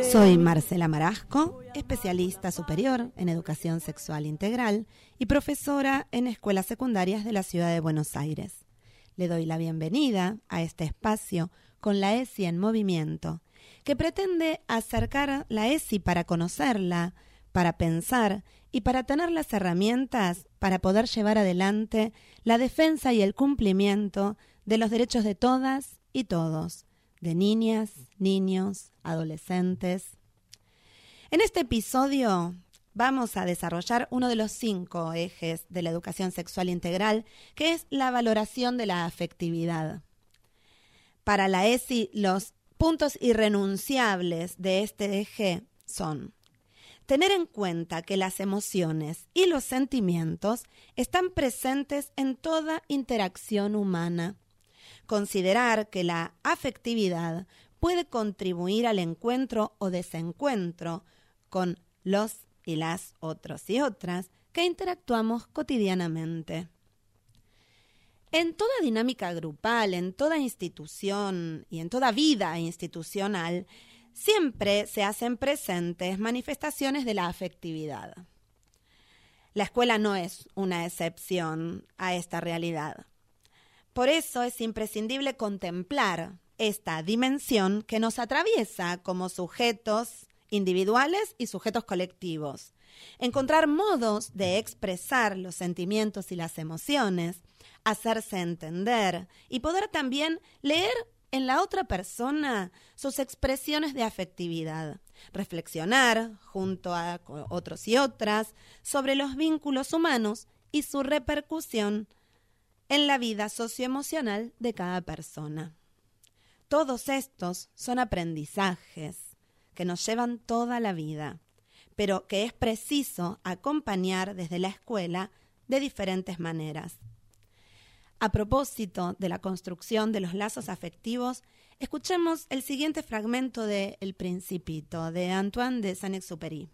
Soy Marcela Marasco, especialista superior en educación sexual integral y profesora en escuelas secundarias de la ciudad de Buenos Aires. Le doy la bienvenida a este espacio con la ESI en movimiento, que pretende acercar la ESI para conocerla, para pensar y para tener las herramientas para poder llevar adelante la defensa y el cumplimiento de los derechos de todas y todos, de niñas, niños, adolescentes. En este episodio vamos a desarrollar uno de los cinco ejes de la educación sexual integral, que es la valoración de la afectividad. Para la ESI, los puntos irrenunciables de este eje son tener en cuenta que las emociones y los sentimientos están presentes en toda interacción humana. Considerar que la afectividad puede contribuir al encuentro o desencuentro con los y las otros y otras que interactuamos cotidianamente. En toda dinámica grupal, en toda institución y en toda vida institucional, siempre se hacen presentes manifestaciones de la afectividad. La escuela no es una excepción a esta realidad. Por eso es imprescindible contemplar esta dimensión que nos atraviesa como sujetos individuales y sujetos colectivos. Encontrar modos de expresar los sentimientos y las emociones, hacerse entender y poder también leer en la otra persona sus expresiones de afectividad, reflexionar junto a otros y otras sobre los vínculos humanos y su repercusión en la vida socioemocional de cada persona. Todos estos son aprendizajes que nos llevan toda la vida, pero que es preciso acompañar desde la escuela de diferentes maneras. A propósito de la construcción de los lazos afectivos, escuchemos el siguiente fragmento de El Principito, de Antoine de Saint-Exupéry.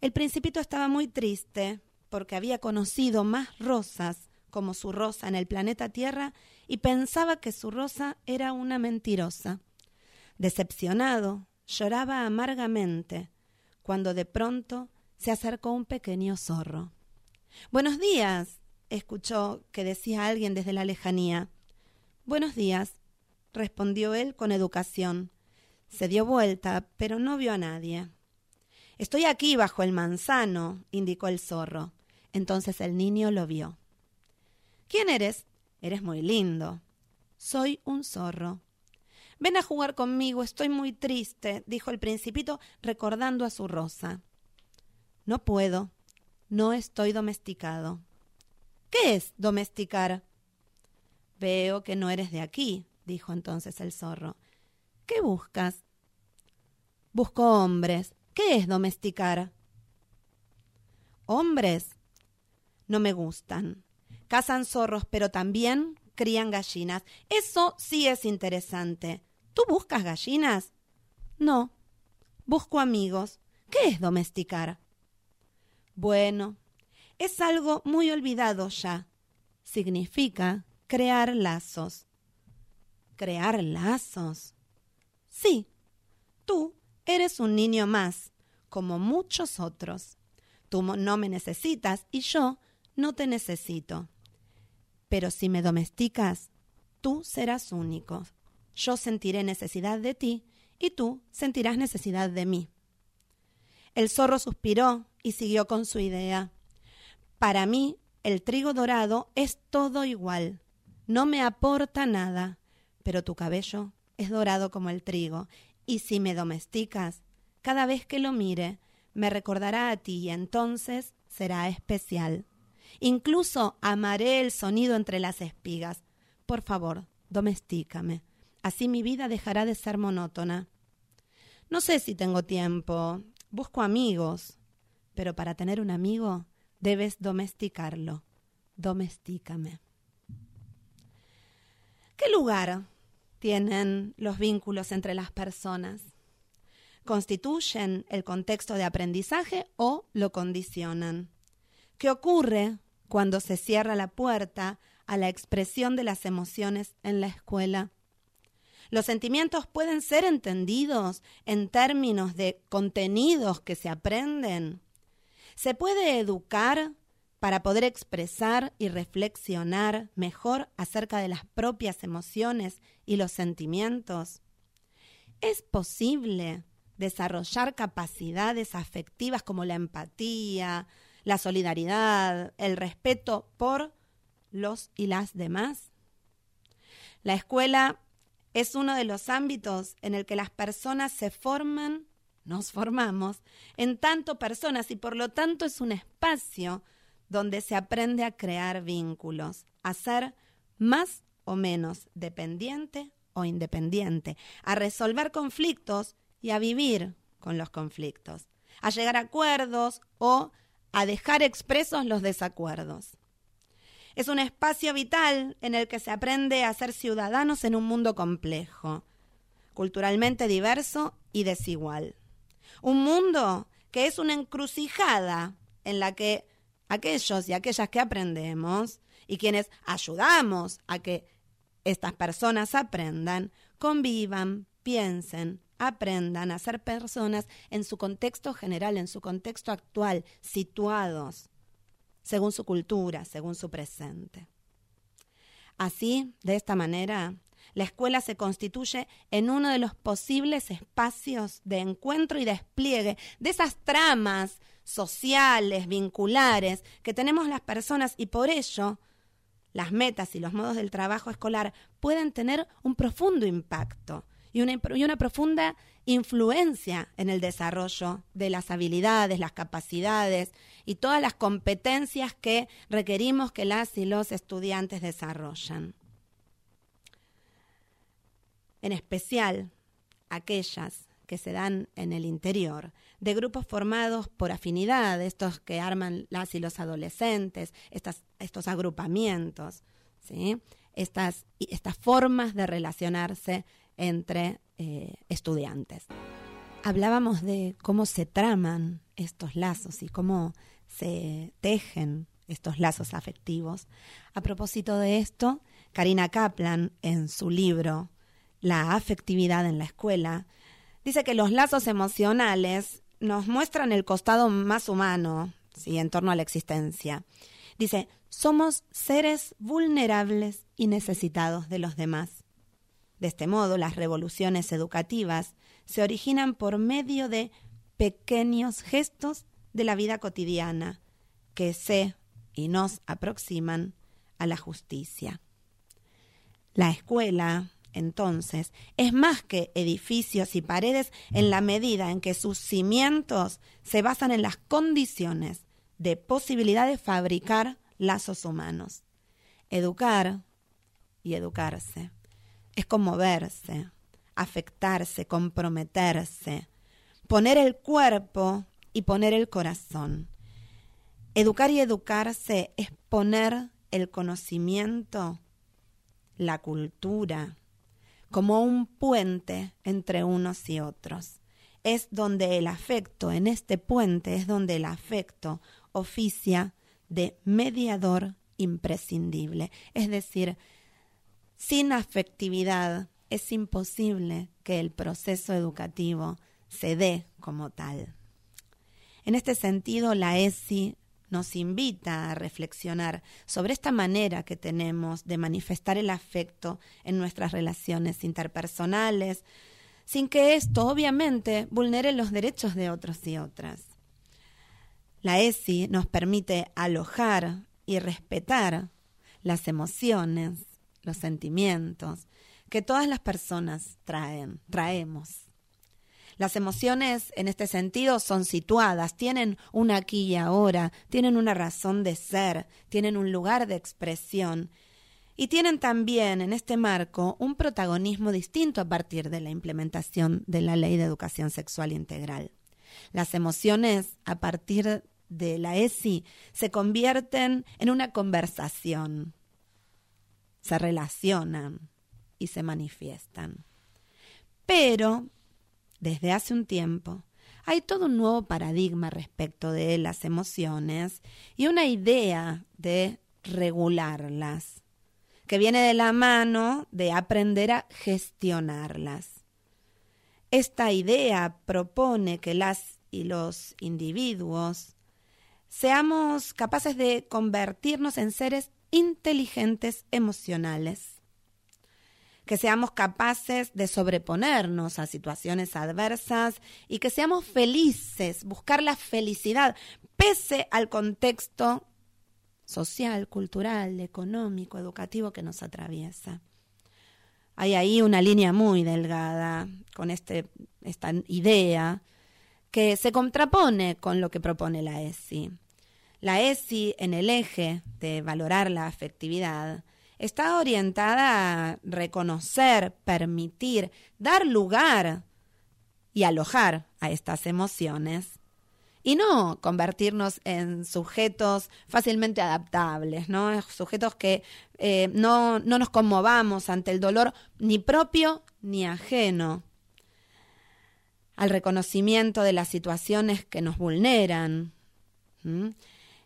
El Principito estaba muy triste porque había conocido más rosas como su rosa en el planeta Tierra y pensaba que su rosa era una mentirosa. Decepcionado, lloraba amargamente cuando de pronto se acercó un pequeño zorro. Buenos días, escuchó que decía alguien desde la lejanía. Buenos días, respondió él con educación. Se dio vuelta, pero no vio a nadie. Estoy aquí bajo el manzano, indicó el zorro. Entonces el niño lo vio. ¿Quién eres? Eres muy lindo. Soy un zorro. Ven a jugar conmigo, estoy muy triste, dijo el principito recordando a su rosa. No puedo, no estoy domesticado. ¿Qué es domesticar? Veo que no eres de aquí, dijo entonces el zorro. ¿Qué buscas? Busco hombres. ¿Qué es domesticar? Hombres. No me gustan. Cazan zorros, pero también crían gallinas. Eso sí es interesante. ¿Tú buscas gallinas? No. Busco amigos. ¿Qué es domesticar? Bueno, es algo muy olvidado ya. Significa crear lazos. ¿Crear lazos? Sí, tú eres un niño más, como muchos otros. Tú no me necesitas y yo no te necesito. Pero si me domesticas, tú serás único. Yo sentiré necesidad de ti y tú sentirás necesidad de mí. El zorro suspiró y siguió con su idea. Para mí, el trigo dorado es todo igual. No me aporta nada, pero tu cabello es dorado como el trigo, y si me domesticas, cada vez que lo mire, me recordará a ti y entonces será especial. Incluso amaré el sonido entre las espigas. Por favor, domestícame. Así mi vida dejará de ser monótona. No sé si tengo tiempo. Busco amigos. Pero para tener un amigo debes domesticarlo. Domestícame. ¿Qué lugar tienen los vínculos entre las personas? ¿Constituyen el contexto de aprendizaje o lo condicionan? ¿Qué ocurre cuando se cierra la puerta a la expresión de las emociones en la escuela? Los sentimientos pueden ser entendidos en términos de contenidos que se aprenden. Se puede educar para poder expresar y reflexionar mejor acerca de las propias emociones y los sentimientos. Es posible desarrollar capacidades afectivas como la empatía, la solidaridad, el respeto por los y las demás. La escuela es uno de los ámbitos en el que las personas se forman, nos formamos, en tanto personas y por lo tanto es un espacio donde se aprende a crear vínculos, a ser más o menos dependiente o independiente, a resolver conflictos y a vivir con los conflictos, a llegar a acuerdos o a dejar expresos los desacuerdos. Es un espacio vital en el que se aprende a ser ciudadanos en un mundo complejo, culturalmente diverso y desigual. Un mundo que es una encrucijada en la que aquellos y aquellas que aprendemos y quienes ayudamos a que estas personas aprendan, convivan, piensen, aprendan a ser personas en su contexto general, en su contexto actual, situados según su cultura, según su presente. Así, de esta manera, la escuela se constituye en uno de los posibles espacios de encuentro y despliegue de esas tramas sociales, vinculares que tenemos las personas y por ello las metas y los modos del trabajo escolar pueden tener un profundo impacto y una, profunda influencia en el desarrollo de las habilidades, las capacidades y todas las competencias que requerimos que las y los estudiantes desarrollen. En especial aquellas que se dan en el interior, de grupos formados por afinidad, estos que arman las y los adolescentes, estas, estos agrupamientos, ¿sí? estas, estas formas de relacionarse entre eh, estudiantes. Hablábamos de cómo se traman estos lazos y cómo se tejen estos lazos afectivos. A propósito de esto, Karina Kaplan, en su libro La afectividad en la escuela, dice que los lazos emocionales nos muestran el costado más humano ¿sí? en torno a la existencia. Dice, somos seres vulnerables y necesitados de los demás. De este modo, las revoluciones educativas se originan por medio de pequeños gestos de la vida cotidiana que se y nos aproximan a la justicia. La escuela, entonces, es más que edificios y paredes en la medida en que sus cimientos se basan en las condiciones de posibilidad de fabricar lazos humanos. Educar y educarse es conmoverse, afectarse, comprometerse, poner el cuerpo y poner el corazón. Educar y educarse es poner el conocimiento, la cultura, como un puente entre unos y otros. Es donde el afecto, en este puente es donde el afecto oficia de mediador imprescindible. Es decir, sin afectividad es imposible que el proceso educativo se dé como tal. En este sentido, la ESI nos invita a reflexionar sobre esta manera que tenemos de manifestar el afecto en nuestras relaciones interpersonales, sin que esto obviamente vulnere los derechos de otros y otras. La ESI nos permite alojar y respetar las emociones, los sentimientos que todas las personas traen, traemos. Las emociones en este sentido son situadas, tienen un aquí y ahora, tienen una razón de ser, tienen un lugar de expresión y tienen también en este marco un protagonismo distinto a partir de la implementación de la Ley de Educación Sexual Integral. Las emociones a partir de la ESI se convierten en una conversación, se relacionan y se manifiestan. Pero, desde hace un tiempo, hay todo un nuevo paradigma respecto de las emociones y una idea de regularlas, que viene de la mano de aprender a gestionarlas. Esta idea propone que las y los individuos seamos capaces de convertirnos en seres inteligentes emocionales, que seamos capaces de sobreponernos a situaciones adversas y que seamos felices, buscar la felicidad pese al contexto social, cultural, económico, educativo que nos atraviesa. Hay ahí una línea muy delgada con este, esta idea que se contrapone con lo que propone la ESI. La ESI, en el eje de valorar la afectividad, está orientada a reconocer, permitir, dar lugar y alojar a estas emociones y no convertirnos en sujetos fácilmente adaptables, ¿no? Sujetos que eh, no, no nos conmovamos ante el dolor ni propio ni ajeno, al reconocimiento de las situaciones que nos vulneran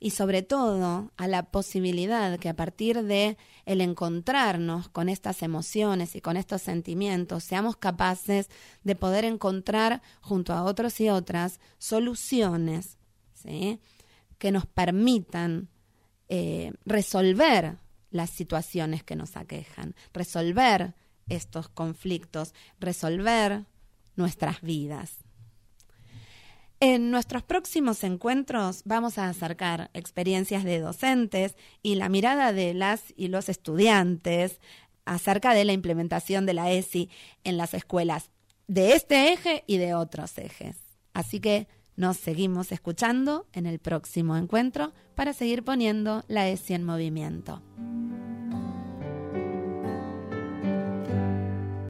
y sobre todo a la posibilidad que a partir de el encontrarnos con estas emociones y con estos sentimientos seamos capaces de poder encontrar junto a otros y otras soluciones que nos permitan eh, resolver las situaciones que nos aquejan, resolver estos conflictos, resolver nuestras vidas. En nuestros próximos encuentros vamos a acercar experiencias de docentes y la mirada de las y los estudiantes acerca de la implementación de la ESI en las escuelas de este eje y de otros ejes. Así que nos seguimos escuchando en el próximo encuentro para seguir poniendo la ESI en movimiento.